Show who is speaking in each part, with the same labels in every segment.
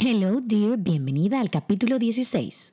Speaker 1: Hello, dear. Bienvenida al capítulo 16.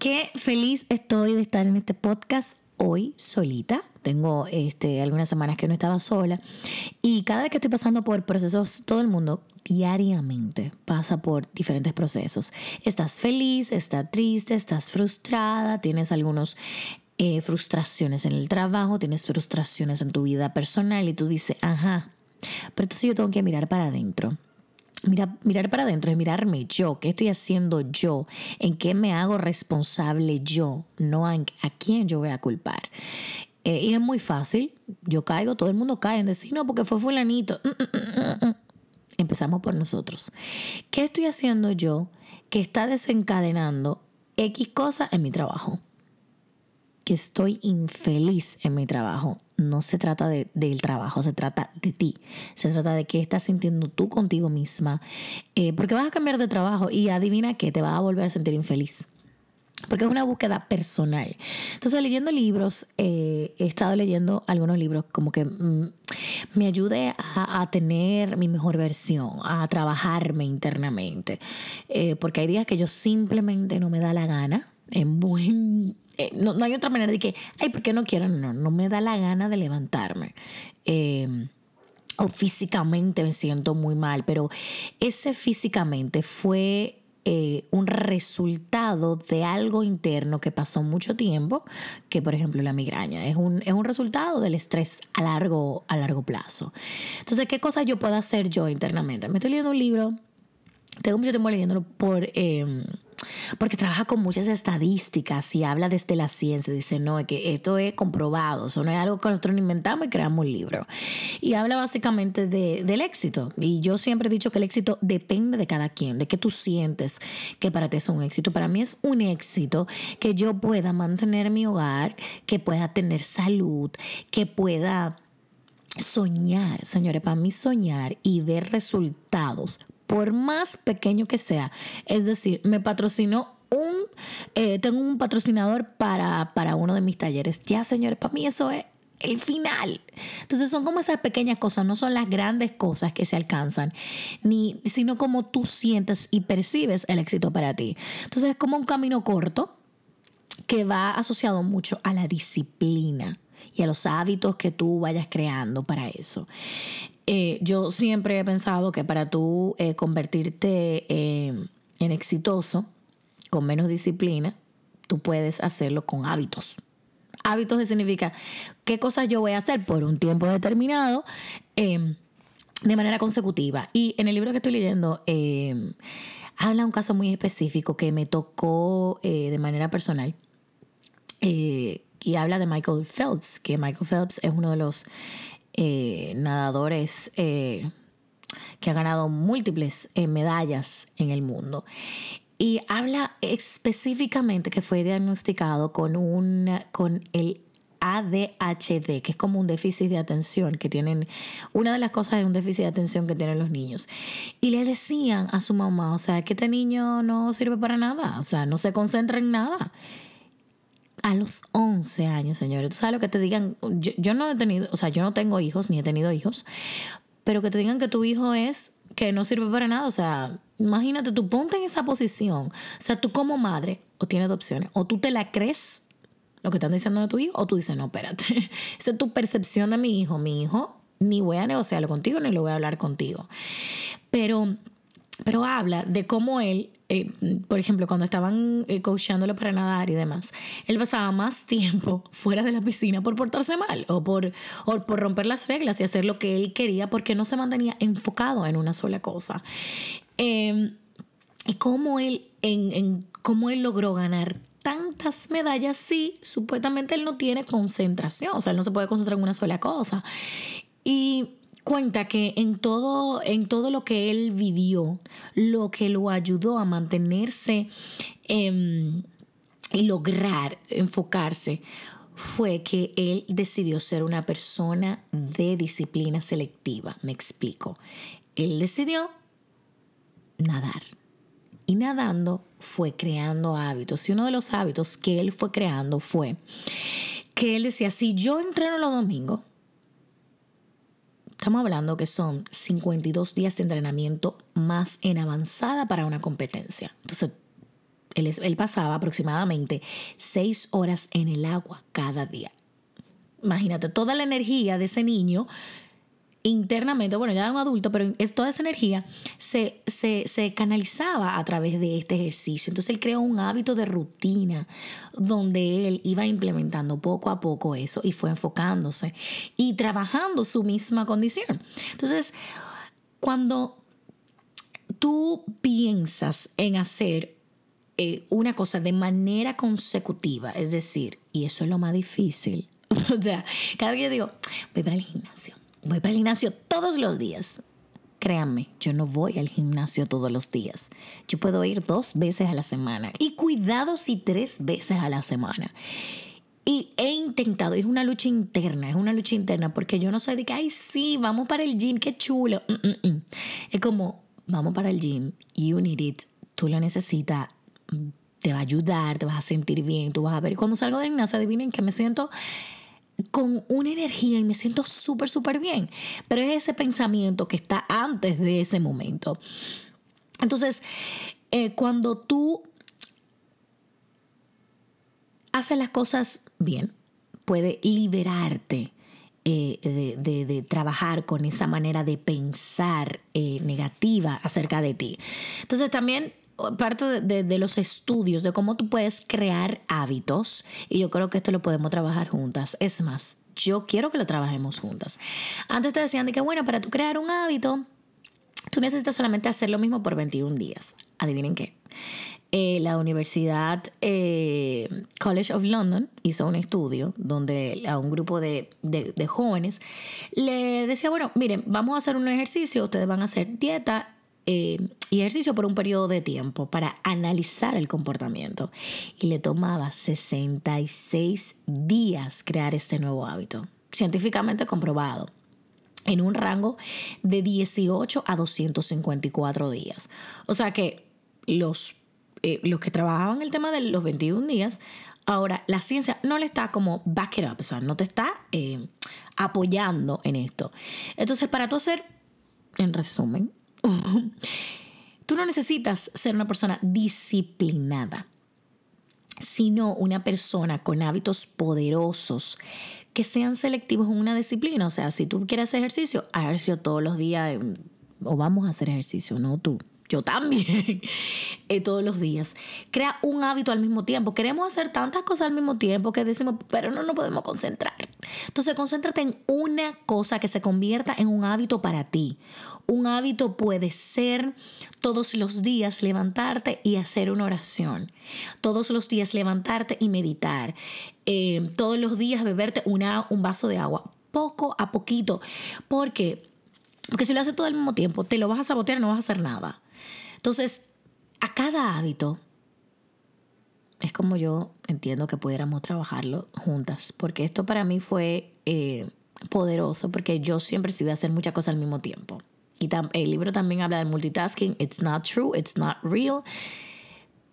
Speaker 1: Qué feliz estoy de estar en este podcast hoy solita. Tengo este, algunas semanas que no estaba sola. Y cada vez que estoy pasando por procesos, todo el mundo diariamente pasa por diferentes procesos. Estás feliz, estás triste, estás frustrada, tienes algunos eh, frustraciones en el trabajo, tienes frustraciones en tu vida personal y tú dices, ajá, pero entonces yo tengo que mirar para adentro. Mira, mirar para adentro es mirarme yo, qué estoy haciendo yo, en qué me hago responsable yo, no a, quién yo voy a culpar. Eh, y es muy fácil, yo caigo, todo el mundo cae en decir, no, porque fue fulanito. Mm, mm, mm, Empezamos por nosotros. ¿Qué estoy haciendo yo que está desencadenando X cosas en mi trabajo? Que estoy infeliz en mi trabajo no se trata de, del trabajo, se trata de ti. Se trata de qué estás sintiendo tú contigo misma. Eh, porque vas a cambiar de trabajo y adivina que te vas a volver a sentir infeliz. Porque es una búsqueda personal. Entonces, leyendo libros, eh, he estado leyendo algunos libros como que mm, me ayude a, tener mi mejor versión, a trabajarme internamente. Eh, porque hay días que yo simplemente no me da la gana, en buen eh, no, hay otra manera de que, ay, ¿por qué no quiero? No, no me da la gana de levantarme. Em, o físicamente me siento muy mal, pero ese físicamente fue eh, un resultado de algo interno que pasó mucho tiempo, que por ejemplo la migraña es un, es un resultado del estrés a largo, a largo plazo. Entonces, ¿qué cosas yo puedo hacer yo internamente? Me estoy leyendo un libro, tengo mucho tiempo leyéndolo por... Em, porque trabaja con muchas estadísticas y habla desde la ciencia. Dice, no, que esto es comprobado, eso no es algo que nosotros inventamos y creamos un libro. Y habla básicamente de, del éxito. Y yo siempre he dicho que el éxito depende de cada quien, de qué tú sientes que para ti es un éxito. Para mí es un éxito que yo pueda mantener mi hogar, que pueda tener salud, que pueda soñar, señores, para mí soñar y ver resultados por más pequeño que sea. Es decir, me patrocinó un, eh, tengo un patrocinador para, para uno de mis talleres. Ya, señores, para mí eso es el final. Entonces son como esas pequeñas cosas, no son las grandes cosas que se alcanzan, ni, sino como tú sientes y percibes el éxito para ti. Entonces es como un camino corto que va asociado mucho a la disciplina y a los hábitos que tú vayas creando para eso. Eh, yo siempre he pensado que para tú eh, convertirte eh, en exitoso, con menos disciplina, tú puedes hacerlo con hábitos. Hábitos significa qué cosas yo voy a hacer por un tiempo determinado em, de manera consecutiva. Y en el libro que estoy leyendo em, habla un caso muy específico que me tocó de manera personal. y habla de Michael Phelps, que Michael Phelps es uno de los eh, nadadores eh, que ha ganado múltiples eh, medallas en el mundo. Y habla específicamente que fue diagnosticado con, un, con el ADHD, que es como un déficit de atención que tienen, una de las cosas es un déficit de atención que tienen los niños. Y le decían a su mamá, o sea, que este niño no sirve para nada, o sea, no se concentra en nada a los 11 años, señores. Tú sabes lo que te digan, yo, no he tenido, o sea, yo no tengo hijos ni he tenido hijos, pero que te digan que tu hijo es que no sirve para nada, o sea, imagínate, tú ponte en esa posición, o sea, tú como madre, o tienes dos opciones, o tú te la crees lo que están diciendo de tu hijo, o tú dices, no, espérate, esa es tu percepción de mi hijo, mi hijo, ni voy a negociarlo contigo, ni lo voy a hablar contigo. Pero, pero habla de cómo él eh, por ejemplo, cuando estaban eh, coachándolo para nadar y demás, él pasaba más tiempo fuera de la piscina por portarse mal o por, por romper las reglas y hacer lo que él quería porque no se mantenía enfocado en una sola cosa. Em, y cómo él, en, cómo él logró ganar tantas medallas si supuestamente él no tiene concentración, o sea, él no se puede concentrar en una sola cosa. Y cuenta que en todo, en todo lo que él vivió, lo que lo ayudó a mantenerse em, y lograr enfocarse fue que él decidió ser una persona de disciplina selectiva. Me explico. Él decidió nadar. Y nadando fue creando hábitos. Y uno de los hábitos que él fue creando fue que él decía, si yo entreno los domingos, estamos hablando que son 52 días de entrenamiento más en avanzada para una competencia. Entonces, él, él pasaba aproximadamente 6 horas en el agua cada día. Imagínate toda la energía de ese niño internamente, bueno, ya era un adulto, pero toda esa energía se, se, canalizaba a través de este ejercicio. Entonces él creó un hábito de rutina donde él iba implementando poco a poco eso y fue enfocándose y trabajando su misma condición. Entonces, cuando tú piensas en hacer eh, una cosa de manera consecutiva, es decir, y eso es lo más difícil, o sea, cada yo digo, voy para el gimnasio voy para el gimnasio todos los días. Créanme, yo no voy al gimnasio todos los días. Yo puedo ir dos veces a la semana y cuidado si tres veces a la semana. Y he intentado, es una lucha interna, es una lucha interna, porque yo no soy de que, ay, sí, vamos para el gym, qué chulo. Mm, mm, mm. Es como, vamos para el gym, you need it, tú lo necesitas, te va a ayudar, te vas a sentir bien, tú vas a ver. Cuando salgo del gimnasio, adivinen que me siento con una energía y me siento súper, súper bien. Pero es ese pensamiento que está antes de ese momento. Entonces, eh, cuando tú haces las cosas bien, puede liberarte eh, de, trabajar con esa manera de pensar eh, negativa acerca de ti. Entonces también parte de, los estudios de cómo tú puedes crear hábitos y yo creo que esto lo podemos trabajar juntas. Es más, yo quiero que lo trabajemos juntas. Antes te decían de que, bueno, para tú crear un hábito, tú necesitas solamente hacer lo mismo por 21 días. Adivinen qué. Eh, la Universidad eh, College of London hizo un estudio donde a un grupo de, de jóvenes le decía, bueno, miren, vamos a hacer un ejercicio, ustedes van a hacer dieta eh, y ejercicio por un periodo de tiempo para analizar el comportamiento. Y le tomaba 66 días crear este nuevo hábito, científicamente comprobado en un rango de 18 a 254 días. O sea que los, eh, los que trabajaban el tema de los 21 días, ahora la ciencia no le está como back it up, o sea, no te está eh, apoyando en esto. Entonces, para tú hacer, en resumen, Tú no necesitas ser una persona disciplinada, sino una persona con hábitos poderosos que sean selectivos en una disciplina. O sea, si tú quieres hacer ejercicio, ejercicio todos los días em, o vamos a hacer ejercicio, no tú. Yo también, eh, todos los días. Crea un hábito al mismo tiempo. Queremos hacer tantas cosas al mismo tiempo que decimos, pero no nos podemos concentrar. Entonces, concéntrate en una cosa que se convierta en un hábito para ti. Un hábito puede ser todos los días levantarte y hacer una oración. Todos los días levantarte y meditar. Eh, todos los días beberte un vaso de agua. Poco a poquito. Porque, porque si lo haces todo al mismo tiempo, te lo vas a sabotear no vas a hacer nada. Entonces, a cada hábito es como yo entiendo que pudiéramos trabajarlo juntas, porque esto para mí fue eh, poderoso, porque yo siempre he hacer muchas cosas al mismo tiempo. Y el libro también habla del multitasking. It's not true, it's not real.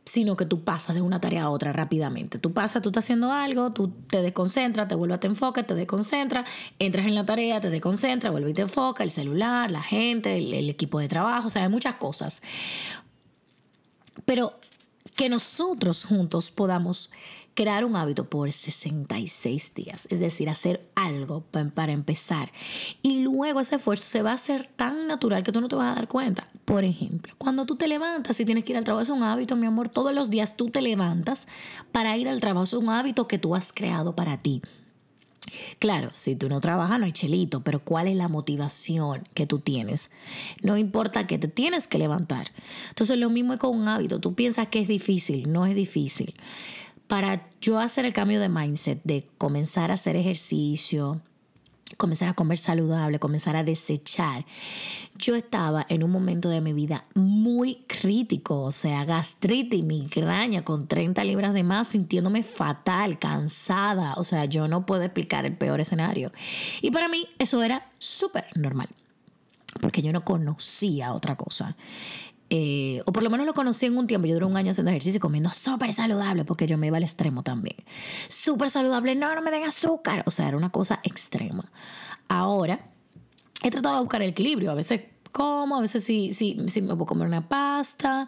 Speaker 1: Sino que tú pasas de una tarea a otra rápidamente. Tú pasas, tú estás haciendo algo, tú te desconcentras, te vuelves a te enfoca, te desconcentras, entras en la tarea, te desconcentras, vuelves y te enfoca, el celular, la gente, el, el equipo de trabajo, o sea, hay muchas cosas. Pero que nosotros juntos podamos crear un hábito por 66 días, es decir, hacer algo para empezar. Y luego ese esfuerzo se va a hacer tan natural que tú no te vas a dar cuenta. Por ejemplo, cuando tú te levantas y tienes que ir al trabajo, es un hábito, mi amor, todos los días tú te levantas para ir al trabajo, es un hábito que tú has creado para ti. Claro, si tú no trabajas no hay chelito, pero ¿cuál es la motivación que tú tienes? No importa que te tienes que levantar. Entonces lo mismo es con un hábito. Tú piensas que es difícil, no es difícil para yo hacer el cambio de mindset, de comenzar a hacer ejercicio, comenzar a comer saludable, comenzar a desechar. Yo estaba en un momento de mi vida muy crítico, o sea, gastritis, migraña, con 30 libras de más, sintiéndome fatal, cansada, o sea, yo no puedo explicar el peor escenario. Y para mí eso era súper normal, porque yo no conocía otra cosa. Eh, o por lo menos lo conocí en un tiempo. Yo duré un año haciendo ejercicio comiendo súper saludable porque yo me iba al extremo también. Súper saludable, no, no me den azúcar. O sea, era una cosa extrema. Ahora he tratado de buscar el equilibrio. A veces como, a veces sí, sí, sí me puedo comer una pasta.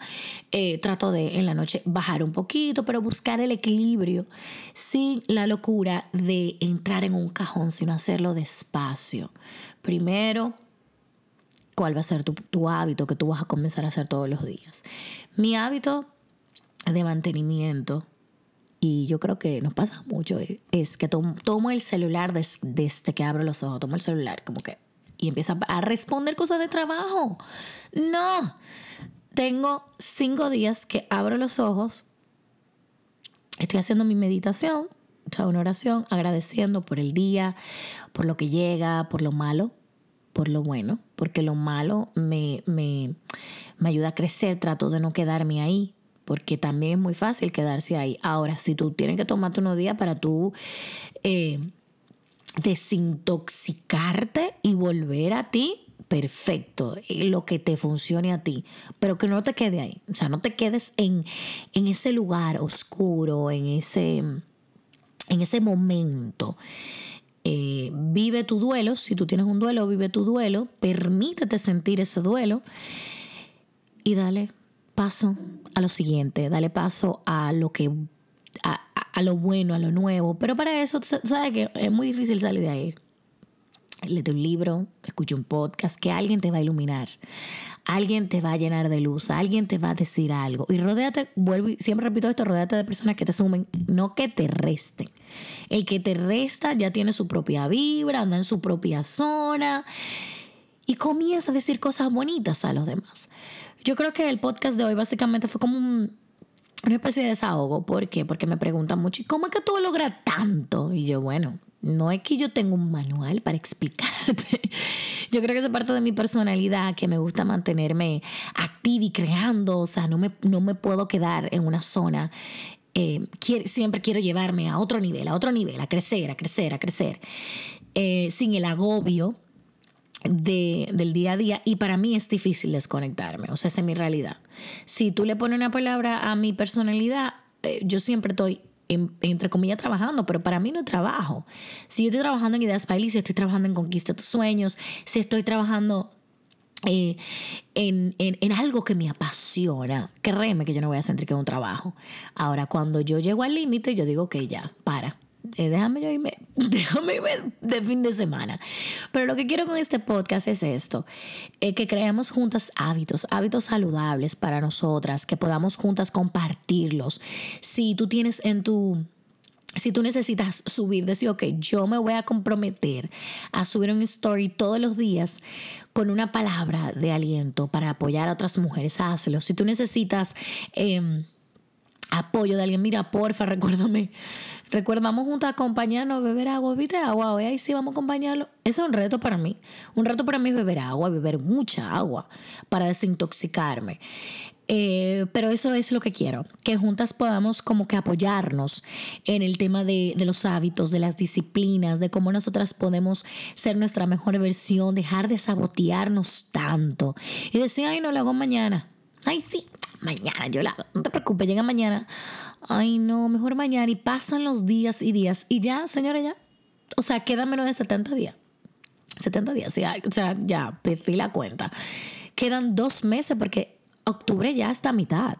Speaker 1: Eh, trato de en la noche bajar un poquito, pero buscar el equilibrio sin la locura de entrar en un cajón, sino hacerlo despacio. Primero cuál va a ser tu, hábito que tú vas a comenzar a hacer todos los días. Mi hábito de mantenimiento, y yo creo que nos pasa mucho, es que tomo, el celular desde, que abro los ojos, tomo el celular como que y empiezo a responder cosas de trabajo. No, tengo cinco días que abro los ojos, estoy haciendo mi meditación, una oración, agradeciendo por el día, por lo que llega, por lo malo, por lo bueno, porque lo malo me, me, ayuda a crecer, trato de no quedarme ahí, porque también es muy fácil quedarse ahí. Ahora, si tú tienes que tomarte unos días para tú eh, desintoxicarte y volver a ti, perfecto, eh, lo que te funcione a ti, pero que no te quede ahí, o sea, no te quedes en, en ese lugar oscuro, en ese, en ese momento. Eh, vive tu duelo, si tú tienes un duelo, vive tu duelo, permítete sentir ese duelo y dale paso a lo siguiente, dale paso a lo que a, a lo bueno, a lo nuevo, pero para eso, sabes que es muy difícil salir de ahí. Léete un libro, escucha un podcast, que alguien te va a iluminar, alguien te va a llenar de luz, alguien te va a decir algo. Y rodéate, vuelvo siempre repito esto, rodéate de personas que te sumen, no que te resten. El que te resta ya tiene su propia vibra, anda en su propia zona y comienza a decir cosas bonitas a los demás. Yo creo que el podcast de hoy básicamente fue como una especie de desahogo. ¿Por qué? Porque me preguntan mucho, ¿y cómo es que tú logras tanto? Y yo, bueno, no es que yo tenga un manual para explicarte. Yo creo que es parte de mi personalidad, que me gusta mantenerme activa y creando. O sea, no me, no me puedo quedar en una zona. Eh, siempre quiero llevarme a otro nivel, a otro nivel, a crecer, a crecer, a crecer. Eh, sin el agobio de, del día a día. Y para mí es difícil desconectarme. O sea, esa es mi realidad. Si tú le pones una palabra a mi personalidad, eh, yo siempre estoy entre comillas, trabajando, pero para mí no es trabajo. Si yo estoy trabajando en Ideas Bailey, si estoy trabajando en Conquista tus Sueños, si estoy trabajando eh, en, en, algo que me apasiona, créeme que yo no voy a sentir que es un trabajo. Ahora, cuando yo llego al límite, yo digo que ya, para. Eh, déjame yo irme, déjame irme de fin de semana. Pero lo que quiero con este podcast es esto, eh, que creemos juntas hábitos, hábitos saludables para nosotras, que podamos juntas compartirlos. Si tú tienes en tu... Si tú necesitas subir, decir, ok, yo me voy a comprometer a subir un story todos los días con una palabra de aliento para apoyar a otras mujeres, hazlo. Si tú necesitas em, apoyo de alguien, mira, porfa, recuérdame Recuerdamos juntos a acompañarnos beber agua, ¿viste? Agua, hoy ahí sí vamos a acompañarlo. Ese es un reto para mí. Un reto para mí es beber agua, beber mucha agua para desintoxicarme. Eh, pero eso es lo que quiero, que juntas podamos como que apoyarnos en el tema de, de, los hábitos, de las disciplinas, de cómo nosotras podemos ser nuestra mejor versión, dejar de sabotearnos tanto y decir, ay, no lo hago mañana. Ay, sí, mañana yo la hago. No te preocupes, llega mañana ay no, mejor mañana y pasan los días y días y ya, señora, ya. O sea, queda menos de 70 días. 70 días, o sea, ya perdí la cuenta. Quedan dos meses porque octubre ya está a mitad.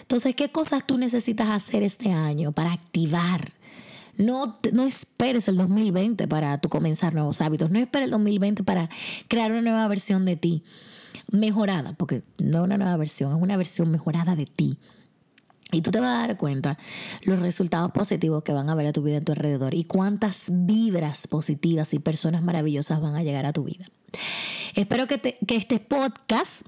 Speaker 1: Entonces, ¿qué cosas tú necesitas hacer este año para activar? No, no esperes el 2020 para tú comenzar nuevos hábitos. No esperes el 2020 para crear una nueva versión de ti. Mejorada, porque no es una nueva versión, es una versión mejorada de ti. Y tú te vas a dar cuenta los resultados positivos que van a ver a tu vida en tu alrededor y cuántas vibras positivas y personas maravillosas van a llegar a tu vida. Espero que, este podcast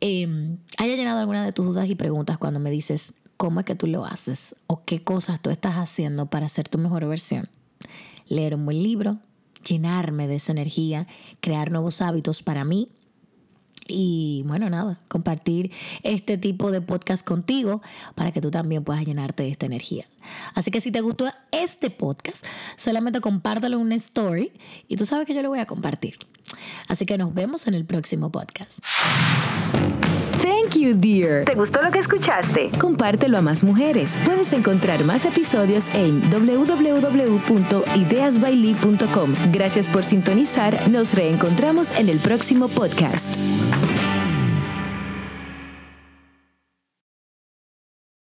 Speaker 1: em, haya llenado algunas de tus dudas y preguntas cuando me dices cómo es que tú lo haces o qué cosas tú estás haciendo para ser tu mejor versión. Leer un buen libro, llenarme de esa energía, crear nuevos hábitos para mí y bueno, nada, compartir este tipo de podcast contigo para que tú también puedas llenarte de esta energía. Así que si te gustó este podcast, solamente compártelo en una story y tú sabes que yo lo voy a compartir. Así que nos vemos en el próximo podcast.
Speaker 2: Thank you, dear. ¿Te gustó lo que escuchaste? Compártelo a más mujeres. Puedes encontrar más episodios en www.ideasbailey.com. Gracias por sintonizar. Nos reencontramos en el próximo podcast.